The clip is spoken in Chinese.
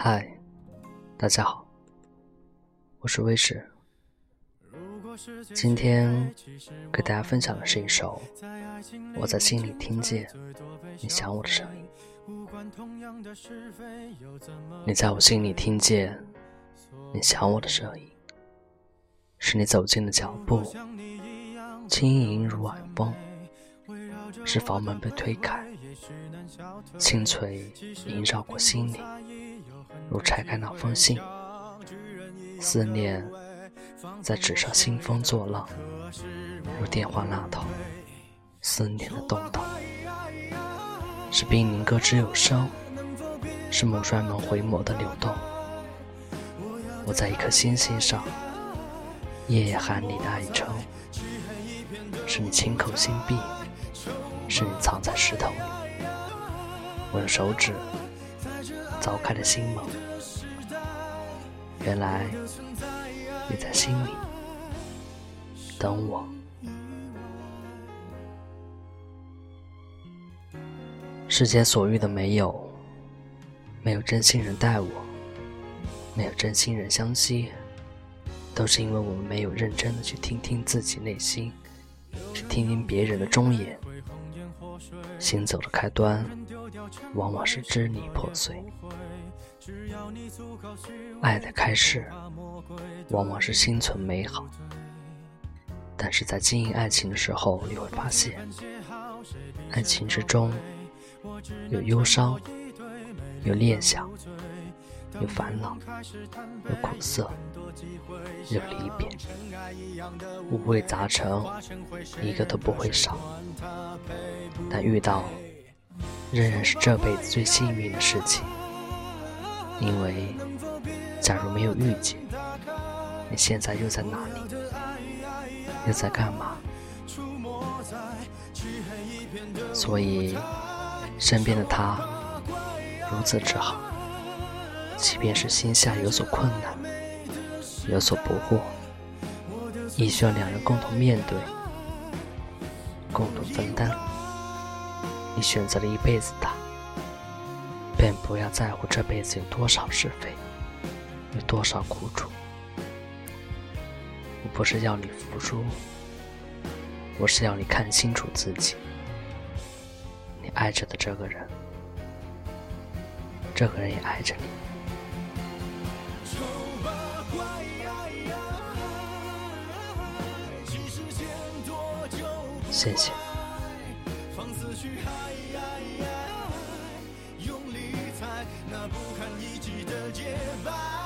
嗨，大家好，我是威士。今天给大家分享的是一首《我在心里听见你想我的声音》。你在我心里听见你想我的声音，是你走近的脚步，轻盈如晚风；是房门被推开，清脆萦绕过心灵，如拆开那封信，思念在纸上兴风作浪，如电话那头思念的动荡。是濒临歌之有声，是木栓门回眸的流动。我在一颗星星上，夜夜喊你的爱称。是你轻叩心壁，是你藏在石头里。我的手指凿开了心门，原来你在心里等我。世间所遇的没有，没有真心人待我，没有真心人相惜，都是因为我们没有认真的去听听自己内心，去听听别人的忠言。行走的开端，往往是支离破碎；爱的开始，往往是心存美好。但是在经营爱情的时候，你会发现，爱情之中。有忧伤，有念想，有烦恼，有苦涩，有离别，五味杂陈，一个都不会少。但遇到，仍然是这辈子最幸运的事情，因为，假如没有遇见，你现在又在哪里？又在干嘛？所以。身边的他如此之好，即便是心下有所困难、有所不惑，亦需要两人共同面对、共同分担。你选择了一辈子他，便不要在乎这辈子有多少是非，有多少苦楚。我不是要你服输，我是要你看清楚自己。你爱着的这个人，这个人也爱着你。谢谢。用力踩那不堪一击的洁白